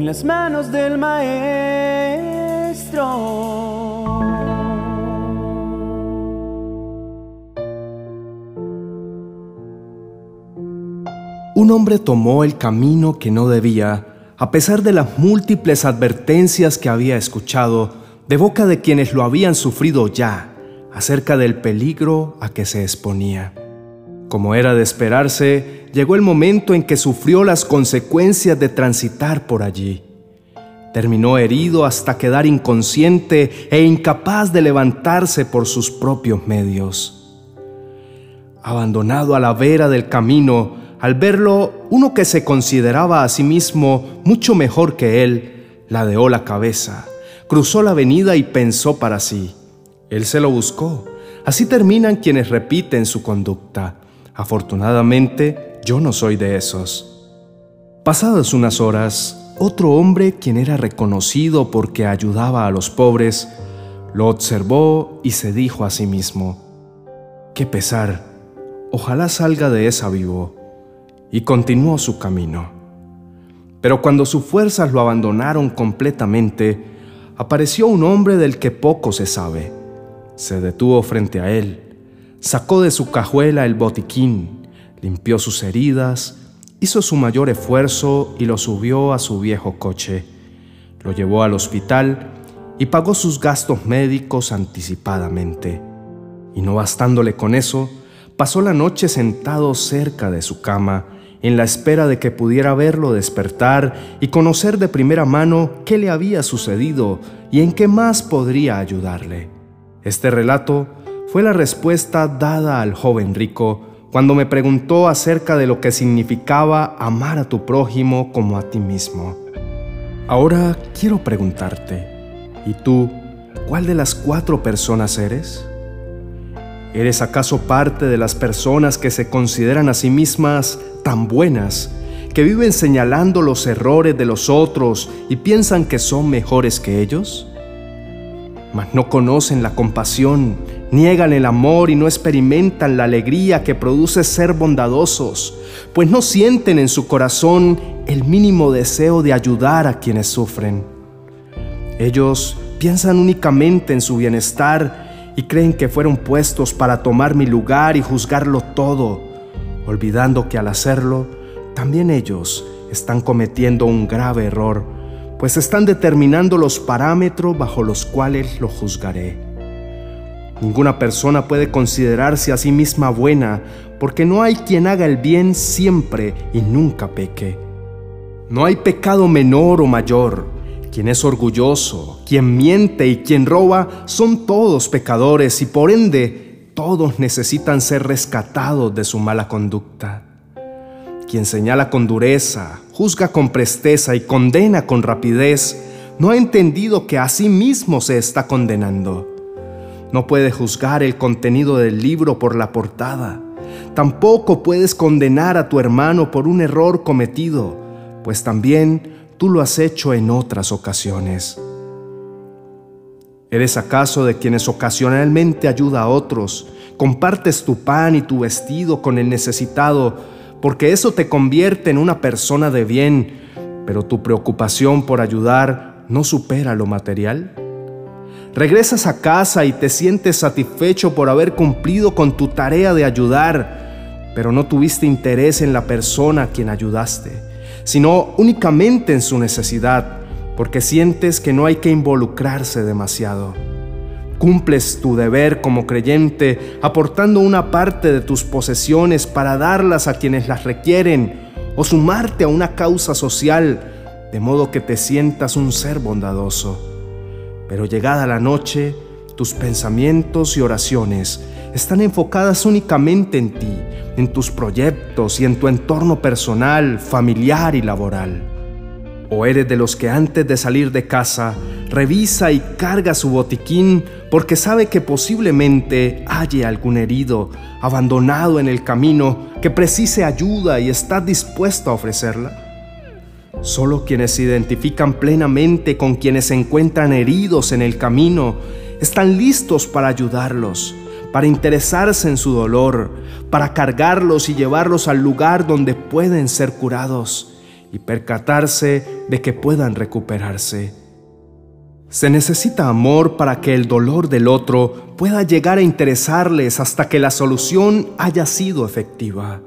en las manos del Maestro. Un hombre tomó el camino que no debía, a pesar de las múltiples advertencias que había escuchado de boca de quienes lo habían sufrido ya acerca del peligro a que se exponía. Como era de esperarse, llegó el momento en que sufrió las consecuencias de transitar por allí. Terminó herido hasta quedar inconsciente e incapaz de levantarse por sus propios medios. Abandonado a la vera del camino, al verlo, uno que se consideraba a sí mismo mucho mejor que él, ladeó la cabeza, cruzó la avenida y pensó para sí. Él se lo buscó. Así terminan quienes repiten su conducta. Afortunadamente, yo no soy de esos. Pasadas unas horas, otro hombre, quien era reconocido porque ayudaba a los pobres, lo observó y se dijo a sí mismo, Qué pesar, ojalá salga de esa vivo y continuó su camino. Pero cuando sus fuerzas lo abandonaron completamente, apareció un hombre del que poco se sabe. Se detuvo frente a él, sacó de su cajuela el botiquín, limpió sus heridas, hizo su mayor esfuerzo y lo subió a su viejo coche. Lo llevó al hospital y pagó sus gastos médicos anticipadamente. Y no bastándole con eso, pasó la noche sentado cerca de su cama, en la espera de que pudiera verlo despertar y conocer de primera mano qué le había sucedido y en qué más podría ayudarle. Este relato fue la respuesta dada al joven rico cuando me preguntó acerca de lo que significaba amar a tu prójimo como a ti mismo. Ahora quiero preguntarte, ¿y tú cuál de las cuatro personas eres? ¿Eres acaso parte de las personas que se consideran a sí mismas tan buenas, que viven señalando los errores de los otros y piensan que son mejores que ellos? Mas no conocen la compasión, niegan el amor y no experimentan la alegría que produce ser bondadosos, pues no sienten en su corazón el mínimo deseo de ayudar a quienes sufren. Ellos piensan únicamente en su bienestar y creen que fueron puestos para tomar mi lugar y juzgarlo todo, olvidando que al hacerlo, también ellos están cometiendo un grave error, pues están determinando los parámetros bajo los cuales lo juzgaré. Ninguna persona puede considerarse a sí misma buena, porque no hay quien haga el bien siempre y nunca peque. No hay pecado menor o mayor, quien es orgulloso, quien miente y quien roba son todos pecadores y por ende todos necesitan ser rescatados de su mala conducta. Quien señala con dureza, juzga con presteza y condena con rapidez, no ha entendido que a sí mismo se está condenando. No puede juzgar el contenido del libro por la portada. Tampoco puedes condenar a tu hermano por un error cometido, pues también tú lo has hecho en otras ocasiones. ¿Eres acaso de quienes ocasionalmente ayuda a otros, compartes tu pan y tu vestido con el necesitado, porque eso te convierte en una persona de bien, pero tu preocupación por ayudar no supera lo material? Regresas a casa y te sientes satisfecho por haber cumplido con tu tarea de ayudar, pero no tuviste interés en la persona a quien ayudaste sino únicamente en su necesidad, porque sientes que no hay que involucrarse demasiado. Cumples tu deber como creyente aportando una parte de tus posesiones para darlas a quienes las requieren o sumarte a una causa social, de modo que te sientas un ser bondadoso. Pero llegada la noche, tus pensamientos y oraciones están enfocadas únicamente en ti, en tus proyectos y en tu entorno personal, familiar y laboral. O eres de los que antes de salir de casa revisa y carga su botiquín porque sabe que posiblemente haya algún herido, abandonado en el camino, que precise ayuda y está dispuesto a ofrecerla. Solo quienes se identifican plenamente con quienes se encuentran heridos en el camino están listos para ayudarlos, para interesarse en su dolor, para cargarlos y llevarlos al lugar donde pueden ser curados. Y percatarse de que puedan recuperarse. Se necesita amor para que el dolor del otro pueda llegar a interesarles hasta que la solución haya sido efectiva.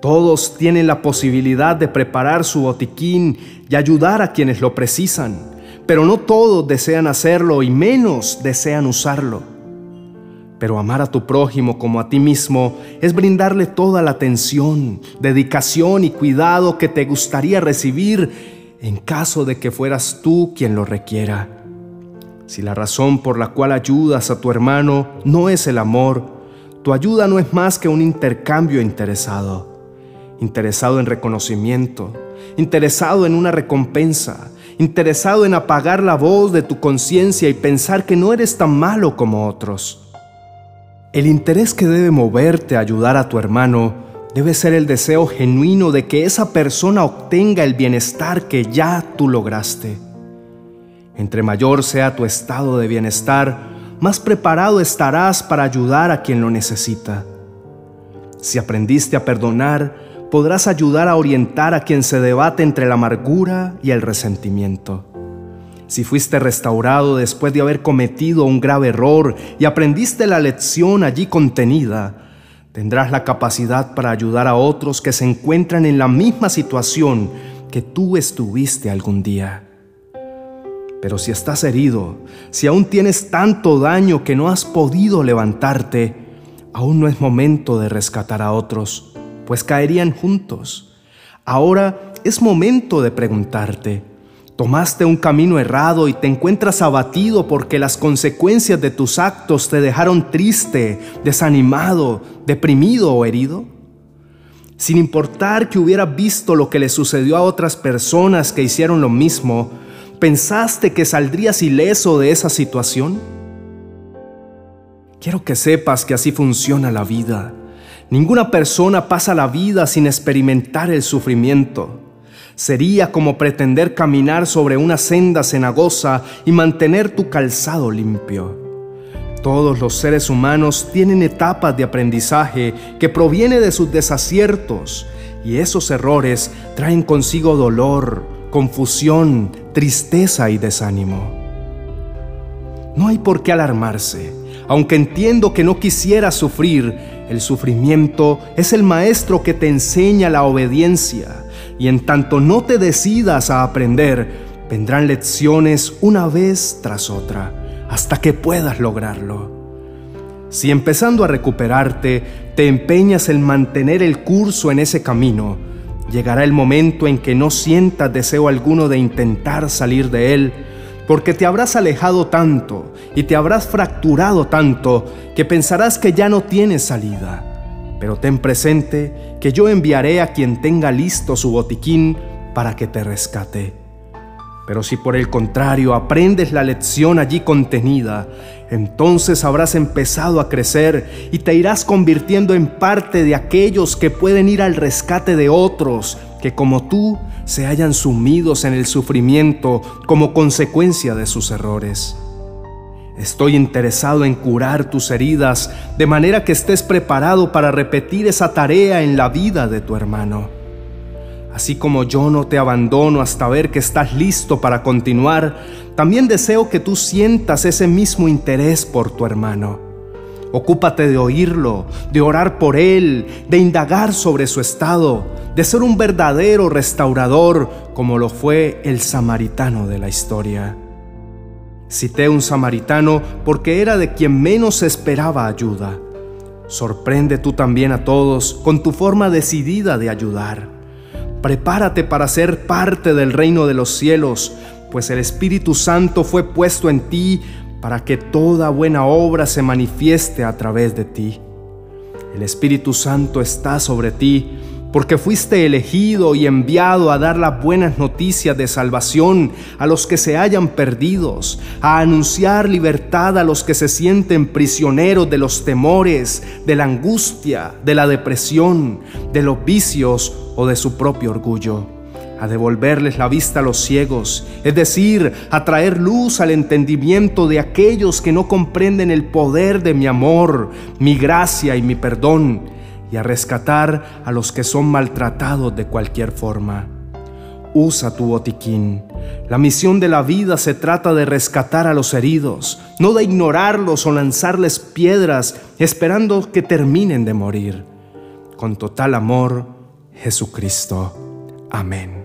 Todos tienen la posibilidad de preparar su botiquín y ayudar a quienes lo precisan, pero no todos desean hacerlo y menos desean usarlo. Pero amar a tu prójimo como a ti mismo es brindarle toda la atención, dedicación y cuidado que te gustaría recibir en caso de que fueras tú quien lo requiera. Si la razón por la cual ayudas a tu hermano no es el amor, tu ayuda no es más que un intercambio interesado. Interesado en reconocimiento, interesado en una recompensa, interesado en apagar la voz de tu conciencia y pensar que no eres tan malo como otros. El interés que debe moverte a ayudar a tu hermano debe ser el deseo genuino de que esa persona obtenga el bienestar que ya tú lograste. Entre mayor sea tu estado de bienestar, más preparado estarás para ayudar a quien lo necesita. Si aprendiste a perdonar, podrás ayudar a orientar a quien se debate entre la amargura y el resentimiento. Si fuiste restaurado después de haber cometido un grave error y aprendiste la lección allí contenida, tendrás la capacidad para ayudar a otros que se encuentran en la misma situación que tú estuviste algún día. Pero si estás herido, si aún tienes tanto daño que no has podido levantarte, aún no es momento de rescatar a otros, pues caerían juntos. Ahora es momento de preguntarte, ¿tomaste un camino errado y te encuentras abatido porque las consecuencias de tus actos te dejaron triste, desanimado, deprimido o herido? Sin importar que hubieras visto lo que le sucedió a otras personas que hicieron lo mismo, ¿Pensaste que saldrías ileso de esa situación? Quiero que sepas que así funciona la vida. Ninguna persona pasa la vida sin experimentar el sufrimiento. Sería como pretender caminar sobre una senda cenagosa y mantener tu calzado limpio. Todos los seres humanos tienen etapas de aprendizaje que proviene de sus desaciertos y esos errores traen consigo dolor, confusión, tristeza y desánimo. No hay por qué alarmarse. Aunque entiendo que no quisiera sufrir, el sufrimiento es el maestro que te enseña la obediencia. Y en tanto no te decidas a aprender, vendrán lecciones una vez tras otra, hasta que puedas lograrlo. Si empezando a recuperarte, te empeñas en mantener el curso en ese camino, Llegará el momento en que no sientas deseo alguno de intentar salir de él, porque te habrás alejado tanto y te habrás fracturado tanto que pensarás que ya no tienes salida. Pero ten presente que yo enviaré a quien tenga listo su botiquín para que te rescate. Pero si por el contrario aprendes la lección allí contenida, entonces habrás empezado a crecer y te irás convirtiendo en parte de aquellos que pueden ir al rescate de otros que como tú se hayan sumidos en el sufrimiento como consecuencia de sus errores. Estoy interesado en curar tus heridas de manera que estés preparado para repetir esa tarea en la vida de tu hermano. Así como yo no te abandono hasta ver que estás listo para continuar, también deseo que tú sientas ese mismo interés por tu hermano. Ocúpate de oírlo, de orar por él, de indagar sobre su estado, de ser un verdadero restaurador como lo fue el samaritano de la historia. Cité un samaritano porque era de quien menos esperaba ayuda. Sorprende tú también a todos con tu forma decidida de ayudar. Prepárate para ser parte del reino de los cielos, pues el Espíritu Santo fue puesto en ti para que toda buena obra se manifieste a través de ti. El Espíritu Santo está sobre ti porque fuiste elegido y enviado a dar las buenas noticias de salvación a los que se hayan perdidos, a anunciar libertad a los que se sienten prisioneros de los temores, de la angustia, de la depresión, de los vicios o de su propio orgullo. A devolverles la vista a los ciegos, es decir, a traer luz al entendimiento de aquellos que no comprenden el poder de mi amor, mi gracia y mi perdón, y a rescatar a los que son maltratados de cualquier forma. Usa tu botiquín. La misión de la vida se trata de rescatar a los heridos, no de ignorarlos o lanzarles piedras esperando que terminen de morir. Con total amor, Jesucristo. Amén.